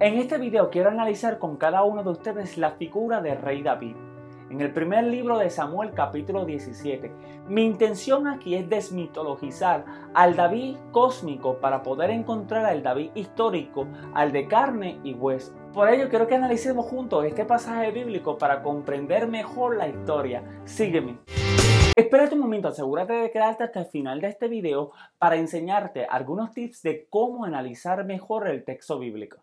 En este video quiero analizar con cada uno de ustedes la figura del rey David. En el primer libro de Samuel capítulo 17, mi intención aquí es desmitologizar al David cósmico para poder encontrar al David histórico, al de carne y hueso. Por ello quiero que analicemos juntos este pasaje bíblico para comprender mejor la historia. Sígueme. Espérate un momento, asegúrate de quedarte hasta el final de este video para enseñarte algunos tips de cómo analizar mejor el texto bíblico.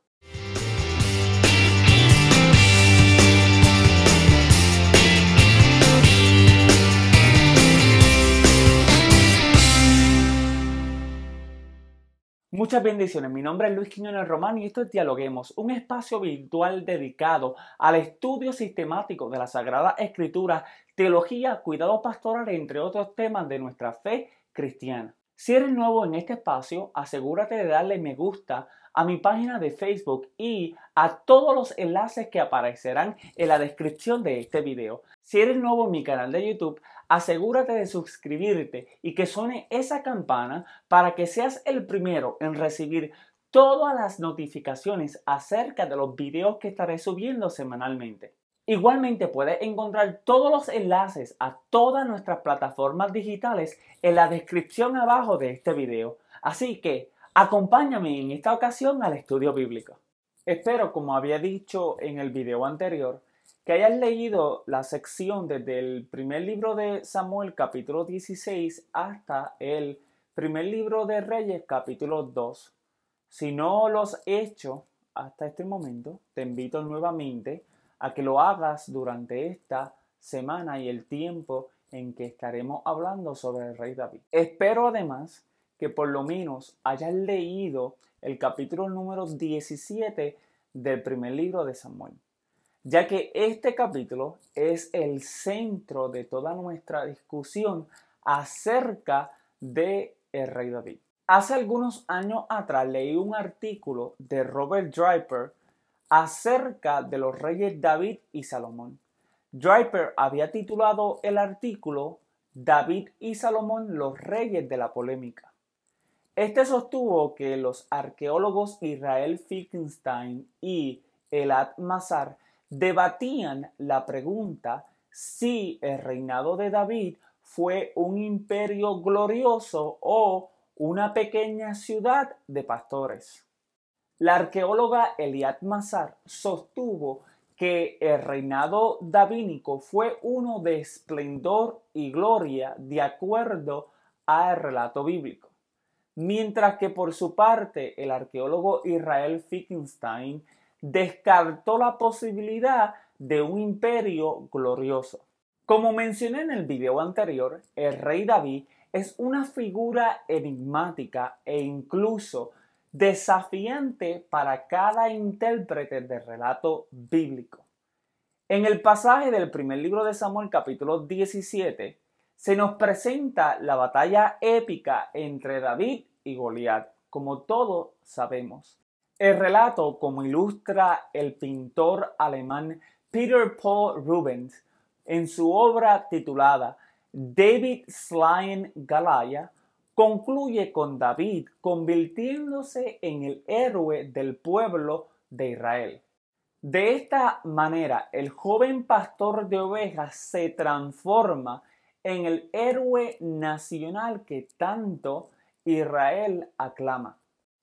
Muchas bendiciones, mi nombre es Luis Quiñones Román y esto es Dialoguemos, un espacio virtual dedicado al estudio sistemático de la Sagrada Escritura, teología, cuidado pastoral, entre otros temas de nuestra fe cristiana. Si eres nuevo en este espacio, asegúrate de darle me gusta a mi página de Facebook y a todos los enlaces que aparecerán en la descripción de este video. Si eres nuevo en mi canal de YouTube, asegúrate de suscribirte y que suene esa campana para que seas el primero en recibir todas las notificaciones acerca de los videos que estaré subiendo semanalmente. Igualmente puedes encontrar todos los enlaces a todas nuestras plataformas digitales en la descripción abajo de este video. Así que Acompáñame en esta ocasión al estudio bíblico. Espero, como había dicho en el video anterior, que hayas leído la sección desde el primer libro de Samuel capítulo 16 hasta el primer libro de Reyes capítulo 2. Si no los has hecho hasta este momento, te invito nuevamente a que lo hagas durante esta semana y el tiempo en que estaremos hablando sobre el rey David. Espero además que por lo menos hayas leído el capítulo número 17 del primer libro de Samuel, ya que este capítulo es el centro de toda nuestra discusión acerca de el rey David. Hace algunos años atrás leí un artículo de Robert Draper acerca de los reyes David y Salomón. Draper había titulado el artículo David y Salomón los reyes de la polémica. Este sostuvo que los arqueólogos Israel Finkelstein y Elad Mazar debatían la pregunta si el reinado de David fue un imperio glorioso o una pequeña ciudad de pastores. La arqueóloga Eliad Mazar sostuvo que el reinado davínico fue uno de esplendor y gloria de acuerdo al relato bíblico mientras que por su parte el arqueólogo Israel Finkelstein descartó la posibilidad de un imperio glorioso. Como mencioné en el video anterior, el rey David es una figura enigmática e incluso desafiante para cada intérprete del relato bíblico. En el pasaje del primer libro de Samuel capítulo 17, se nos presenta la batalla épica entre David y Goliat, como todos sabemos. El relato, como ilustra el pintor alemán Peter Paul Rubens en su obra titulada David Slain Galaya, concluye con David convirtiéndose en el héroe del pueblo de Israel. De esta manera, el joven pastor de ovejas se transforma en el héroe nacional que tanto Israel aclama.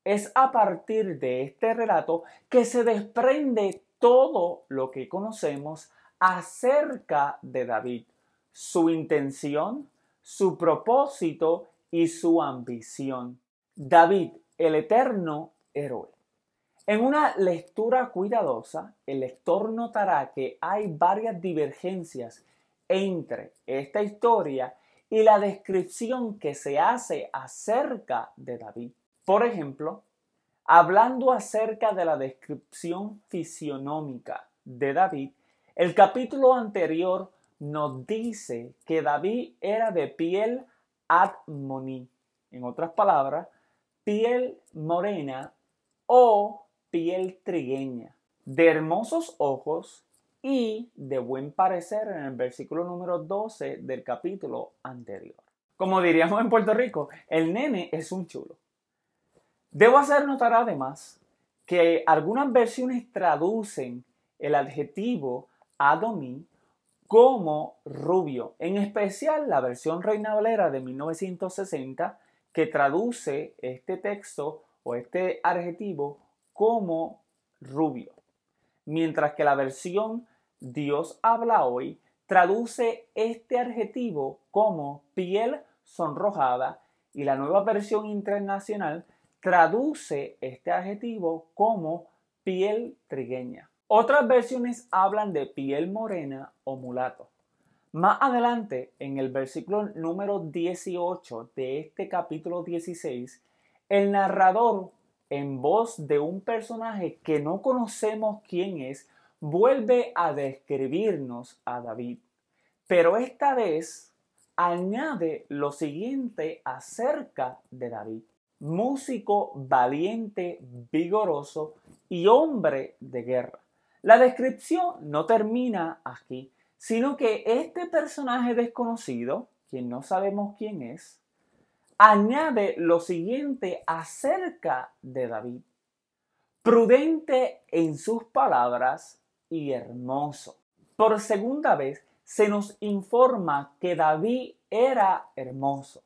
Es a partir de este relato que se desprende todo lo que conocemos acerca de David, su intención, su propósito y su ambición. David, el eterno héroe. En una lectura cuidadosa, el lector notará que hay varias divergencias entre esta historia y la descripción que se hace acerca de David. Por ejemplo, hablando acerca de la descripción fisionómica de David, el capítulo anterior nos dice que David era de piel admoní, en otras palabras, piel morena o piel trigueña, de hermosos ojos y de buen parecer en el versículo número 12 del capítulo anterior. Como diríamos en Puerto Rico, el nene es un chulo. Debo hacer notar además que algunas versiones traducen el adjetivo Adomí como rubio, en especial la versión Reina Valera de 1960 que traduce este texto o este adjetivo como rubio, mientras que la versión Dios habla hoy traduce este adjetivo como piel sonrojada y la nueva versión internacional traduce este adjetivo como piel trigueña. Otras versiones hablan de piel morena o mulato. Más adelante, en el versículo número 18 de este capítulo 16, el narrador, en voz de un personaje que no conocemos quién es, vuelve a describirnos a David. Pero esta vez añade lo siguiente acerca de David. Músico valiente, vigoroso y hombre de guerra. La descripción no termina aquí, sino que este personaje desconocido, quien no sabemos quién es, añade lo siguiente acerca de David. Prudente en sus palabras y hermoso. Por segunda vez se nos informa que David era hermoso.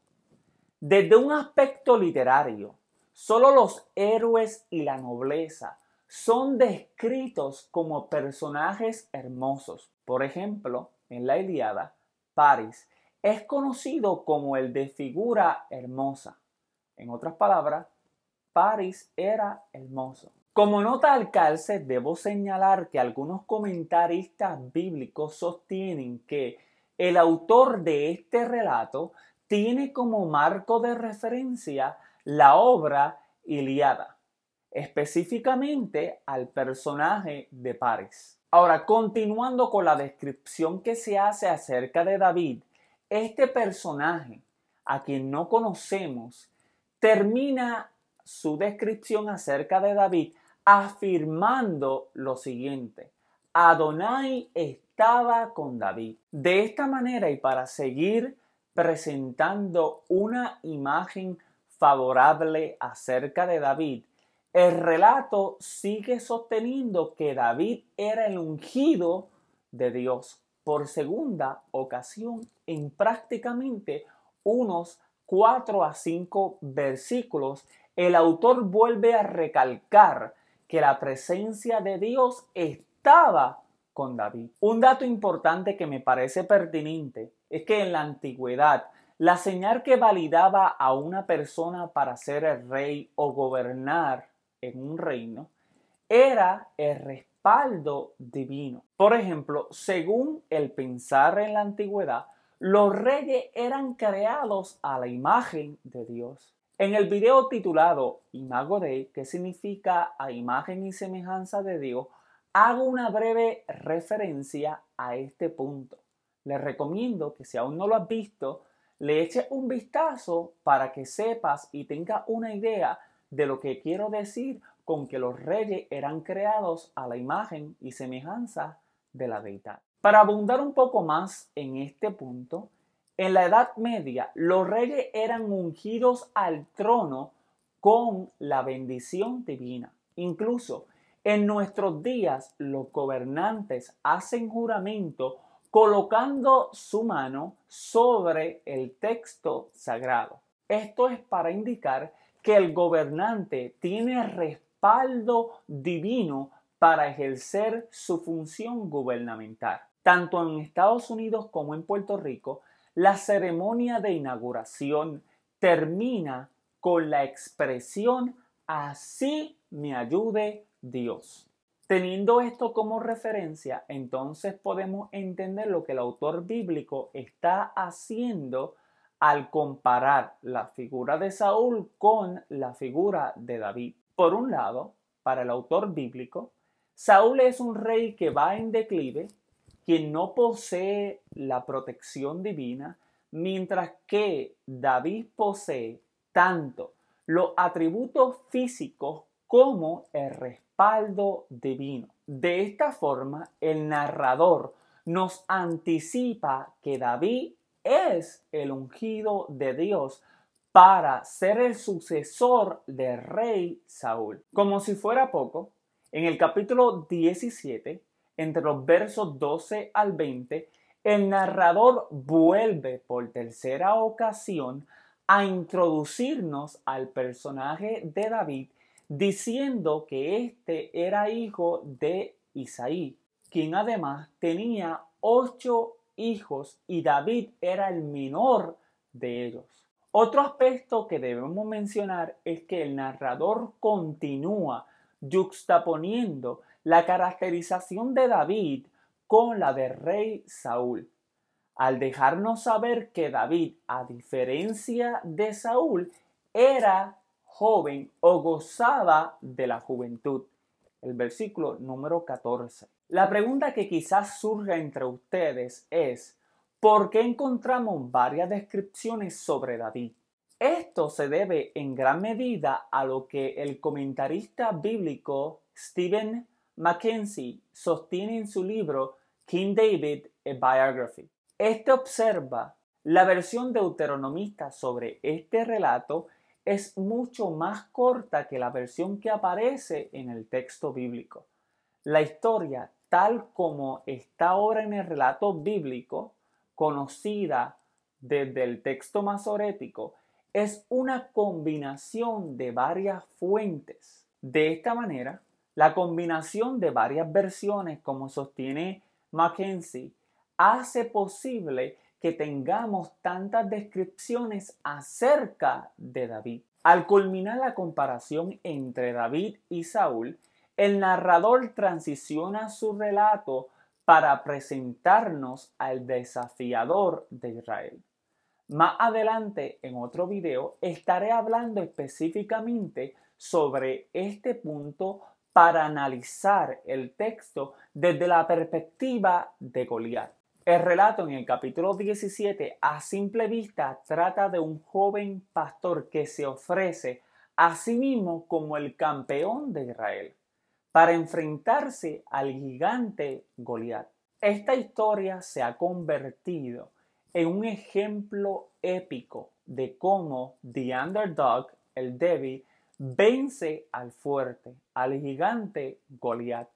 Desde un aspecto literario, solo los héroes y la nobleza son descritos como personajes hermosos. Por ejemplo, en la Iliada, Paris es conocido como el de figura hermosa. En otras palabras, Paris era hermoso. Como nota al calce, debo señalar que algunos comentaristas bíblicos sostienen que el autor de este relato tiene como marco de referencia la obra Iliada específicamente al personaje de Paris. Ahora, continuando con la descripción que se hace acerca de David, este personaje, a quien no conocemos, termina su descripción acerca de David afirmando lo siguiente. Adonai estaba con David. De esta manera y para seguir presentando una imagen favorable acerca de David, el relato sigue sosteniendo que David era el ungido de Dios por segunda ocasión en prácticamente unos cuatro a cinco versículos. El autor vuelve a recalcar que la presencia de Dios estaba David. Un dato importante que me parece pertinente es que en la antigüedad la señal que validaba a una persona para ser el rey o gobernar en un reino era el respaldo divino. Por ejemplo, según el pensar en la antigüedad, los reyes eran creados a la imagen de Dios. En el video titulado Imago Dei, que significa a imagen y semejanza de Dios, hago una breve referencia a este punto. Les recomiendo que si aún no lo has visto, le eches un vistazo para que sepas y tengas una idea de lo que quiero decir con que los reyes eran creados a la imagen y semejanza de la deidad. Para abundar un poco más en este punto, en la Edad Media los reyes eran ungidos al trono con la bendición divina. Incluso en nuestros días los gobernantes hacen juramento colocando su mano sobre el texto sagrado. Esto es para indicar que el gobernante tiene respaldo divino para ejercer su función gubernamental. Tanto en Estados Unidos como en Puerto Rico, la ceremonia de inauguración termina con la expresión así me ayude Dios. Teniendo esto como referencia, entonces podemos entender lo que el autor bíblico está haciendo al comparar la figura de Saúl con la figura de David. Por un lado, para el autor bíblico, Saúl es un rey que va en declive, quien no posee la protección divina, mientras que David posee tanto los atributos físicos como el De esta forma, el narrador nos anticipa que David es el ungido de Dios para ser el sucesor del rey Saúl. Como si fuera poco, en el capítulo 17, entre los versos 12 al 20, el narrador vuelve por tercera ocasión a introducirnos al personaje de David diciendo que éste era hijo de Isaí, quien además tenía ocho hijos y David era el menor de ellos. Otro aspecto que debemos mencionar es que el narrador continúa juxtaponiendo la caracterización de David con la del rey Saúl, al dejarnos saber que David, a diferencia de Saúl, era joven o gozaba de la juventud. El versículo número 14. La pregunta que quizás surja entre ustedes es, ¿por qué encontramos varias descripciones sobre David? Esto se debe en gran medida a lo que el comentarista bíblico Stephen Mackenzie sostiene en su libro King David, a Biography. Este observa la versión deuteronomista sobre este relato es mucho más corta que la versión que aparece en el texto bíblico. La historia, tal como está ahora en el relato bíblico, conocida desde el texto masorético, es una combinación de varias fuentes. De esta manera, la combinación de varias versiones, como sostiene Mackenzie, hace posible que tengamos tantas descripciones acerca de David. Al culminar la comparación entre David y Saúl, el narrador transiciona su relato para presentarnos al desafiador de Israel. Más adelante, en otro video, estaré hablando específicamente sobre este punto para analizar el texto desde la perspectiva de Goliat. El relato en el capítulo 17 a simple vista trata de un joven pastor que se ofrece a sí mismo como el campeón de Israel para enfrentarse al gigante Goliat. Esta historia se ha convertido en un ejemplo épico de cómo The Underdog, el débil, vence al fuerte, al gigante Goliat.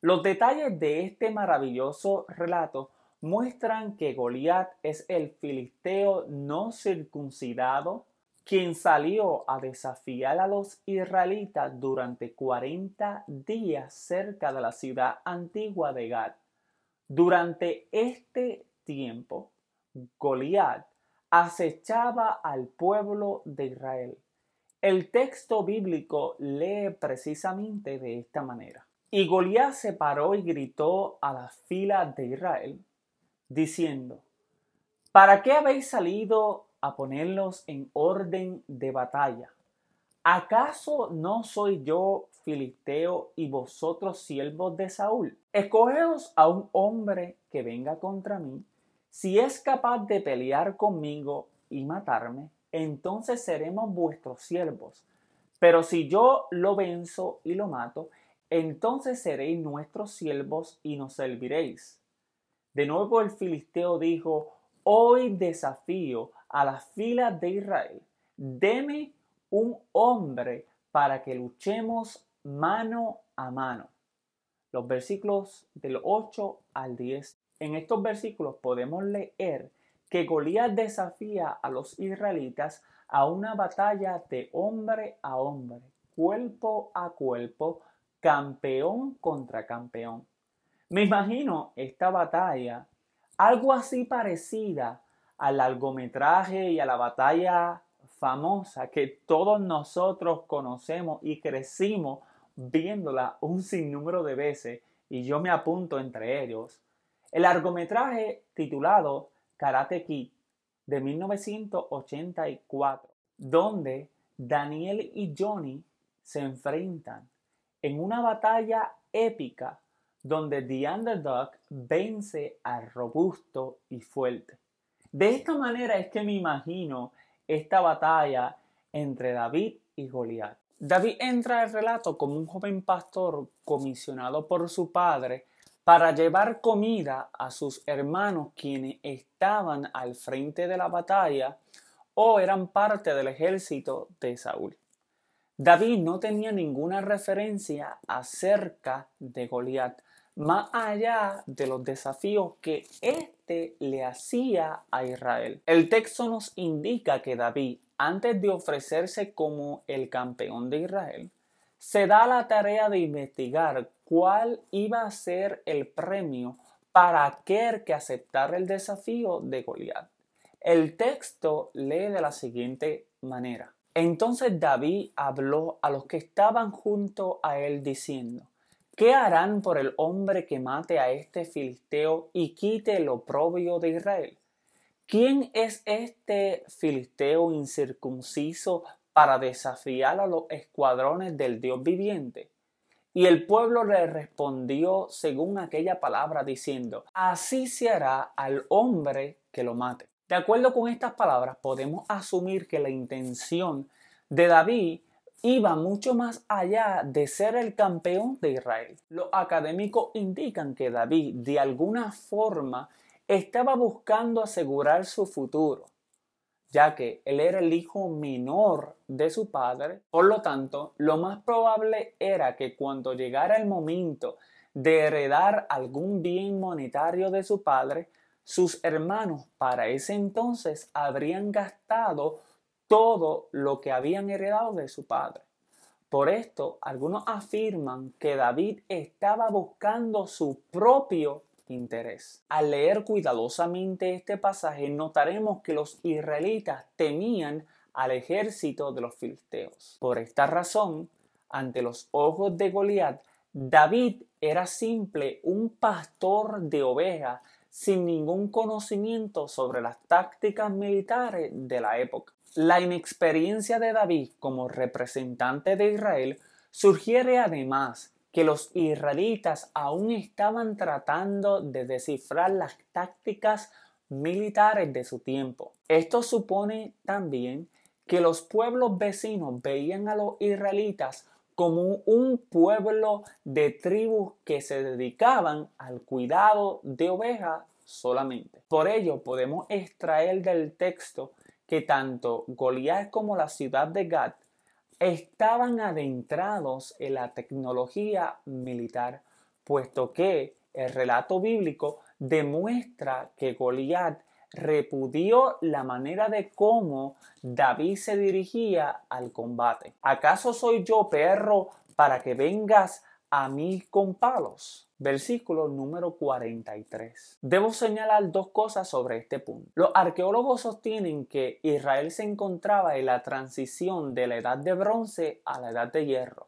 Los detalles de este maravilloso relato muestran que Goliat es el filisteo no circuncidado quien salió a desafiar a los israelitas durante 40 días cerca de la ciudad antigua de Gad. Durante este tiempo, Goliat acechaba al pueblo de Israel. El texto bíblico lee precisamente de esta manera. Y Goliat se paró y gritó a la fila de Israel, diciendo, ¿para qué habéis salido a ponerlos en orden de batalla? ¿Acaso no soy yo filisteo y vosotros siervos de Saúl? Escogeos a un hombre que venga contra mí. Si es capaz de pelear conmigo y matarme, entonces seremos vuestros siervos. Pero si yo lo venzo y lo mato, entonces seréis nuestros siervos y nos serviréis. De nuevo el filisteo dijo, hoy desafío a las filas de Israel, deme un hombre para que luchemos mano a mano. Los versículos del 8 al 10. En estos versículos podemos leer que Goliat desafía a los israelitas a una batalla de hombre a hombre, cuerpo a cuerpo, campeón contra campeón. Me imagino esta batalla algo así parecida al largometraje y a la batalla famosa que todos nosotros conocemos y crecimos viéndola un sinnúmero de veces y yo me apunto entre ellos. El largometraje titulado Karate Kid de 1984, donde Daniel y Johnny se enfrentan en una batalla épica donde The Underdog vence al robusto y fuerte. De esta manera es que me imagino esta batalla entre David y Goliat. David entra al relato como un joven pastor comisionado por su padre para llevar comida a sus hermanos quienes estaban al frente de la batalla o eran parte del ejército de Saúl. David no tenía ninguna referencia acerca de Goliat, más allá de los desafíos que éste le hacía a Israel. El texto nos indica que David, antes de ofrecerse como el campeón de Israel, se da la tarea de investigar cuál iba a ser el premio para aquel que aceptara el desafío de Goliat. El texto lee de la siguiente manera. Entonces David habló a los que estaban junto a él diciendo, ¿qué harán por el hombre que mate a este filisteo y quite el oprobio de Israel? ¿Quién es este filisteo incircunciso para desafiar a los escuadrones del Dios viviente? Y el pueblo le respondió según aquella palabra diciendo, así se hará al hombre que lo mate. De acuerdo con estas palabras, podemos asumir que la intención de David iba mucho más allá de ser el campeón de Israel. Los académicos indican que David de alguna forma estaba buscando asegurar su futuro, ya que él era el hijo menor de su padre. Por lo tanto, lo más probable era que cuando llegara el momento de heredar algún bien monetario de su padre, sus hermanos para ese entonces habrían gastado todo lo que habían heredado de su padre. Por esto, algunos afirman que David estaba buscando su propio interés. Al leer cuidadosamente este pasaje, notaremos que los israelitas temían al ejército de los filisteos. Por esta razón, ante los ojos de Goliat, David era simple un pastor de ovejas sin ningún conocimiento sobre las tácticas militares de la época. La inexperiencia de David como representante de Israel sugiere además que los israelitas aún estaban tratando de descifrar las tácticas militares de su tiempo. Esto supone también que los pueblos vecinos veían a los israelitas como un pueblo de tribus que se dedicaban al cuidado de ovejas solamente. Por ello podemos extraer del texto que tanto Goliat como la ciudad de Gad estaban adentrados en la tecnología militar, puesto que el relato bíblico demuestra que Goliat repudió la manera de cómo David se dirigía al combate. ¿Acaso soy yo perro para que vengas a mí con palos? Versículo número 43. Debo señalar dos cosas sobre este punto. Los arqueólogos sostienen que Israel se encontraba en la transición de la edad de bronce a la edad de hierro,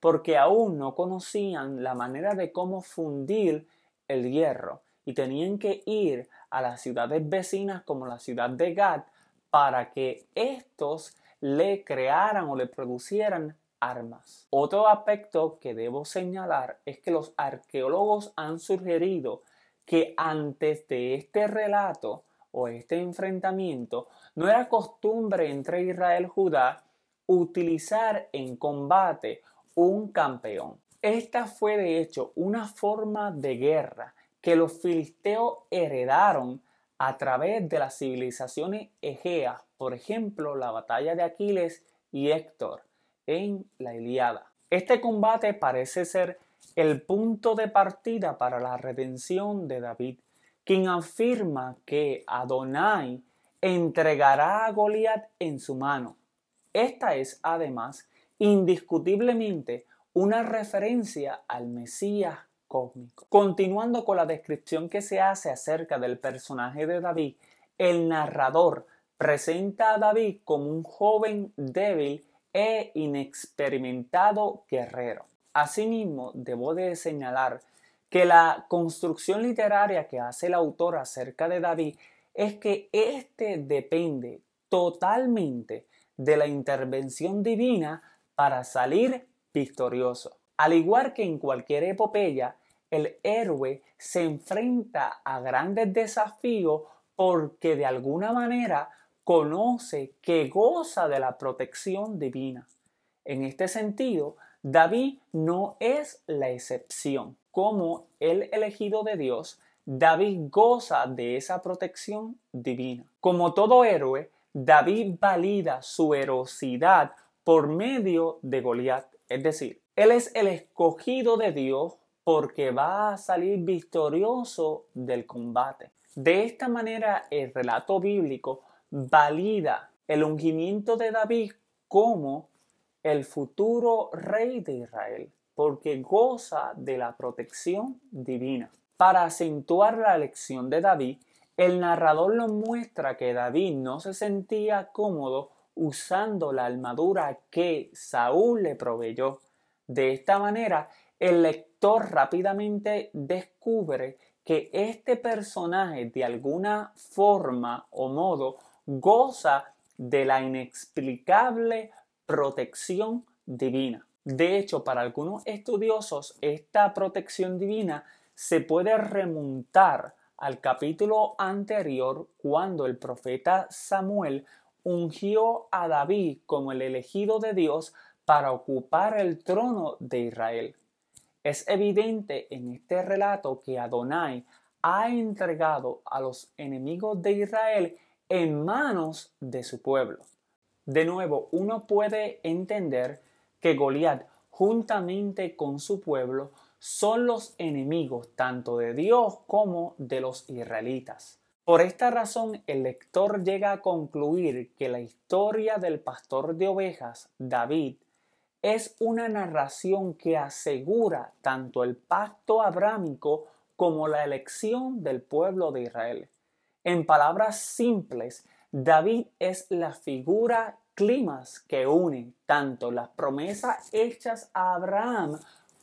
porque aún no conocían la manera de cómo fundir el hierro y tenían que ir a las ciudades vecinas como la ciudad de Gad para que estos le crearan o le producieran armas. Otro aspecto que debo señalar es que los arqueólogos han sugerido que antes de este relato o este enfrentamiento no era costumbre entre Israel y Judá utilizar en combate un campeón. Esta fue de hecho una forma de guerra que los filisteos heredaron a través de las civilizaciones egeas, por ejemplo, la batalla de Aquiles y Héctor en la Iliada. Este combate parece ser el punto de partida para la redención de David, quien afirma que Adonai entregará a Goliat en su mano. Esta es además indiscutiblemente una referencia al Mesías cósmico. Continuando con la descripción que se hace acerca del personaje de David, el narrador presenta a David como un joven débil e inexperimentado guerrero. Asimismo, debo de señalar que la construcción literaria que hace el autor acerca de David es que éste depende totalmente de la intervención divina para salir victorioso. Al igual que en cualquier epopeya, el héroe se enfrenta a grandes desafíos porque de alguna manera conoce que goza de la protección divina. En este sentido, David no es la excepción. Como el elegido de Dios, David goza de esa protección divina. Como todo héroe, David valida su herosidad por medio de Goliat. Es decir, él es el escogido de Dios porque va a salir victorioso del combate. De esta manera, el relato bíblico valida el ungimiento de David como el futuro rey de Israel, porque goza de la protección divina. Para acentuar la elección de David, el narrador nos muestra que David no se sentía cómodo usando la armadura que Saúl le proveyó. De esta manera, el lector rápidamente descubre que este personaje de alguna forma o modo goza de la inexplicable protección divina. De hecho, para algunos estudiosos, esta protección divina se puede remontar al capítulo anterior cuando el profeta Samuel ungió a David como el elegido de Dios para ocupar el trono de Israel. Es evidente en este relato que Adonai ha entregado a los enemigos de Israel en manos de su pueblo. De nuevo, uno puede entender que Goliat, juntamente con su pueblo, son los enemigos tanto de Dios como de los israelitas. Por esta razón, el lector llega a concluir que la historia del pastor de ovejas, David, es una narración que asegura tanto el pacto abrámico como la elección del pueblo de Israel. En palabras simples, David es la figura climas que une tanto las promesas hechas a Abraham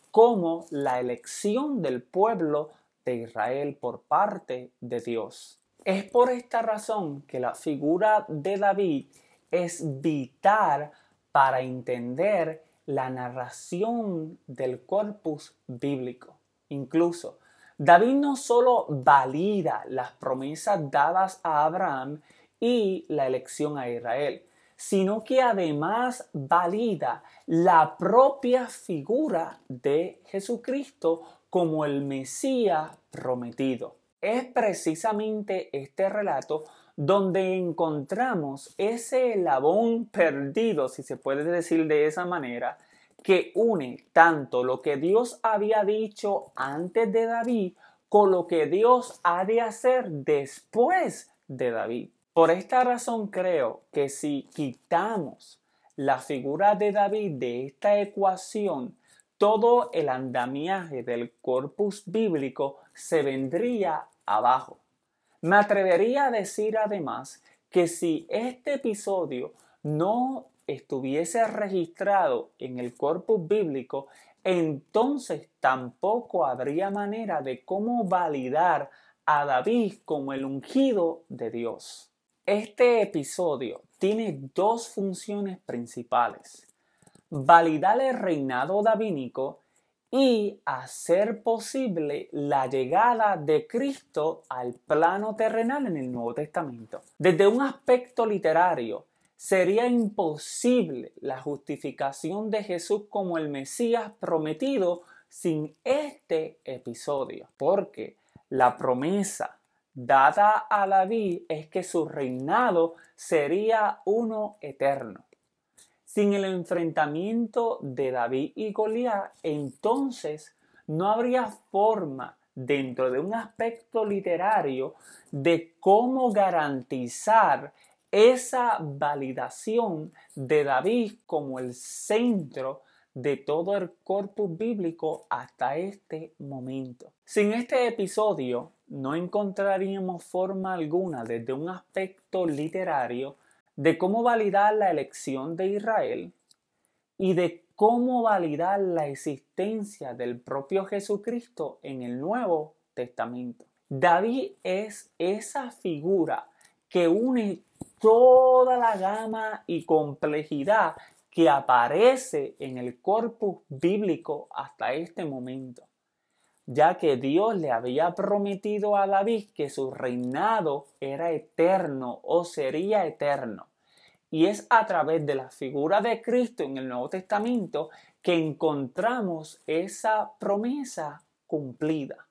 como la elección del pueblo de Israel por parte de Dios. Es por esta razón que la figura de David es vital para entender la narración del corpus bíblico. Incluso, David no solo valida las promesas dadas a Abraham y la elección a Israel, sino que además valida la propia figura de Jesucristo como el Mesías prometido. Es precisamente este relato donde encontramos ese labón perdido, si se puede decir de esa manera, que une tanto lo que Dios había dicho antes de David con lo que Dios ha de hacer después de David. Por esta razón creo que si quitamos la figura de David de esta ecuación, todo el andamiaje del corpus bíblico se vendría abajo. Me atrevería a decir además que si este episodio no estuviese registrado en el corpus bíblico, entonces tampoco habría manera de cómo validar a David como el ungido de Dios. Este episodio tiene dos funciones principales. Validar el reinado davínico y hacer posible la llegada de Cristo al plano terrenal en el Nuevo Testamento. Desde un aspecto literario, sería imposible la justificación de Jesús como el Mesías prometido sin este episodio, porque la promesa dada a David es que su reinado sería uno eterno. Sin el enfrentamiento de David y Goliat, entonces no habría forma dentro de un aspecto literario de cómo garantizar esa validación de David como el centro de todo el corpus bíblico hasta este momento. Sin este episodio no encontraríamos forma alguna desde un aspecto literario de cómo validar la elección de Israel y de cómo validar la existencia del propio Jesucristo en el Nuevo Testamento. David es esa figura que une toda la gama y complejidad que aparece en el corpus bíblico hasta este momento, ya que Dios le había prometido a David que su reinado era eterno o sería eterno. Y es a través de la figura de Cristo en el Nuevo Testamento que encontramos esa promesa cumplida.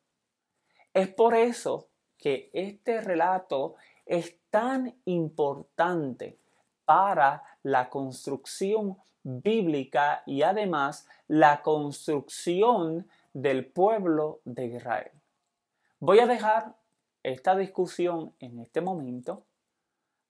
Es por eso que este relato es tan importante para la construcción bíblica y además la construcción del pueblo de Israel. Voy a dejar esta discusión en este momento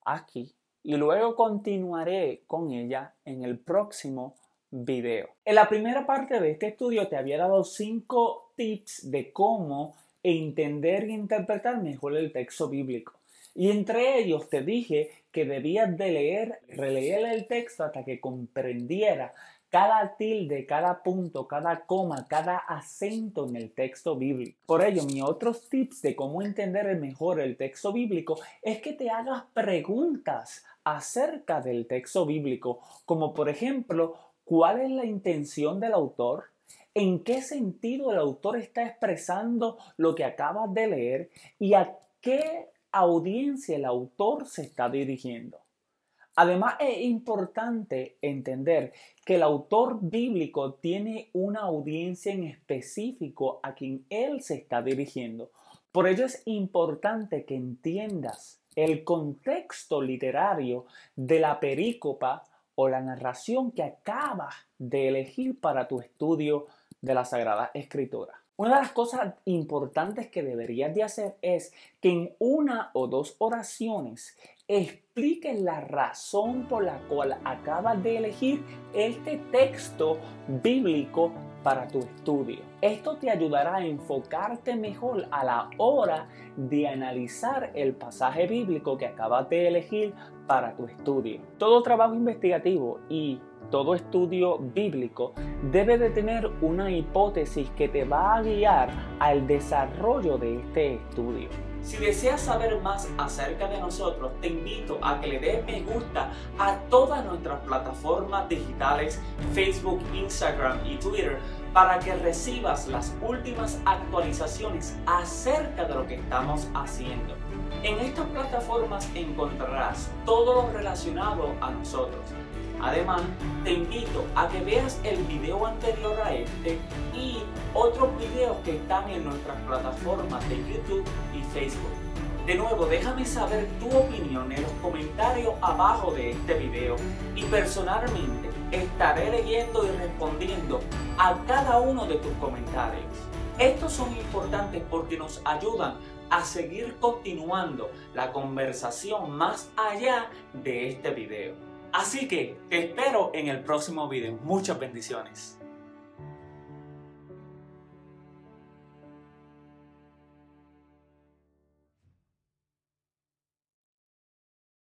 aquí y luego continuaré con ella en el próximo video. En la primera parte de este estudio te había dado cinco tips de cómo entender e interpretar mejor el texto bíblico. Y entre ellos te dije que debías de leer, releer el texto hasta que comprendiera cada tilde, cada punto, cada coma, cada acento en el texto bíblico. Por ello, mis otros tips de cómo entender mejor el texto bíblico es que te hagas preguntas acerca del texto bíblico, como por ejemplo, ¿cuál es la intención del autor? ¿En qué sentido el autor está expresando lo que acabas de leer? ¿Y a qué audiencia el autor se está dirigiendo. Además, es importante entender que el autor bíblico tiene una audiencia en específico a quien él se está dirigiendo. Por ello es importante que entiendas el contexto literario de la perícopa o la narración que acabas de elegir para tu estudio de la Sagrada Escritura. Una de las cosas importantes que deberías de hacer es que en una o dos oraciones expliques la razón por la cual acabas de elegir este texto bíblico para tu estudio. Esto te ayudará a enfocarte mejor a la hora de analizar el pasaje bíblico que acabas de elegir para tu estudio. Todo trabajo investigativo y todo estudio bíblico debe de tener una hipótesis que te va a guiar al desarrollo de este estudio. Si deseas saber más acerca de nosotros, te invito a que le des me gusta a todas nuestras plataformas digitales, Facebook, Instagram y Twitter, para que recibas las últimas actualizaciones acerca de lo que estamos haciendo. En estas plataformas encontrarás todo lo relacionado a nosotros Además, te invito a que veas el video anterior a este y otros videos que están en nuestras plataformas de YouTube y Facebook. De nuevo, déjame saber tu opinión en los comentarios abajo de este video y personalmente estaré leyendo y respondiendo a cada uno de tus comentarios. Estos son importantes porque nos ayudan a seguir continuando la conversación más allá de este video. Así que te espero en el próximo video. Muchas bendiciones.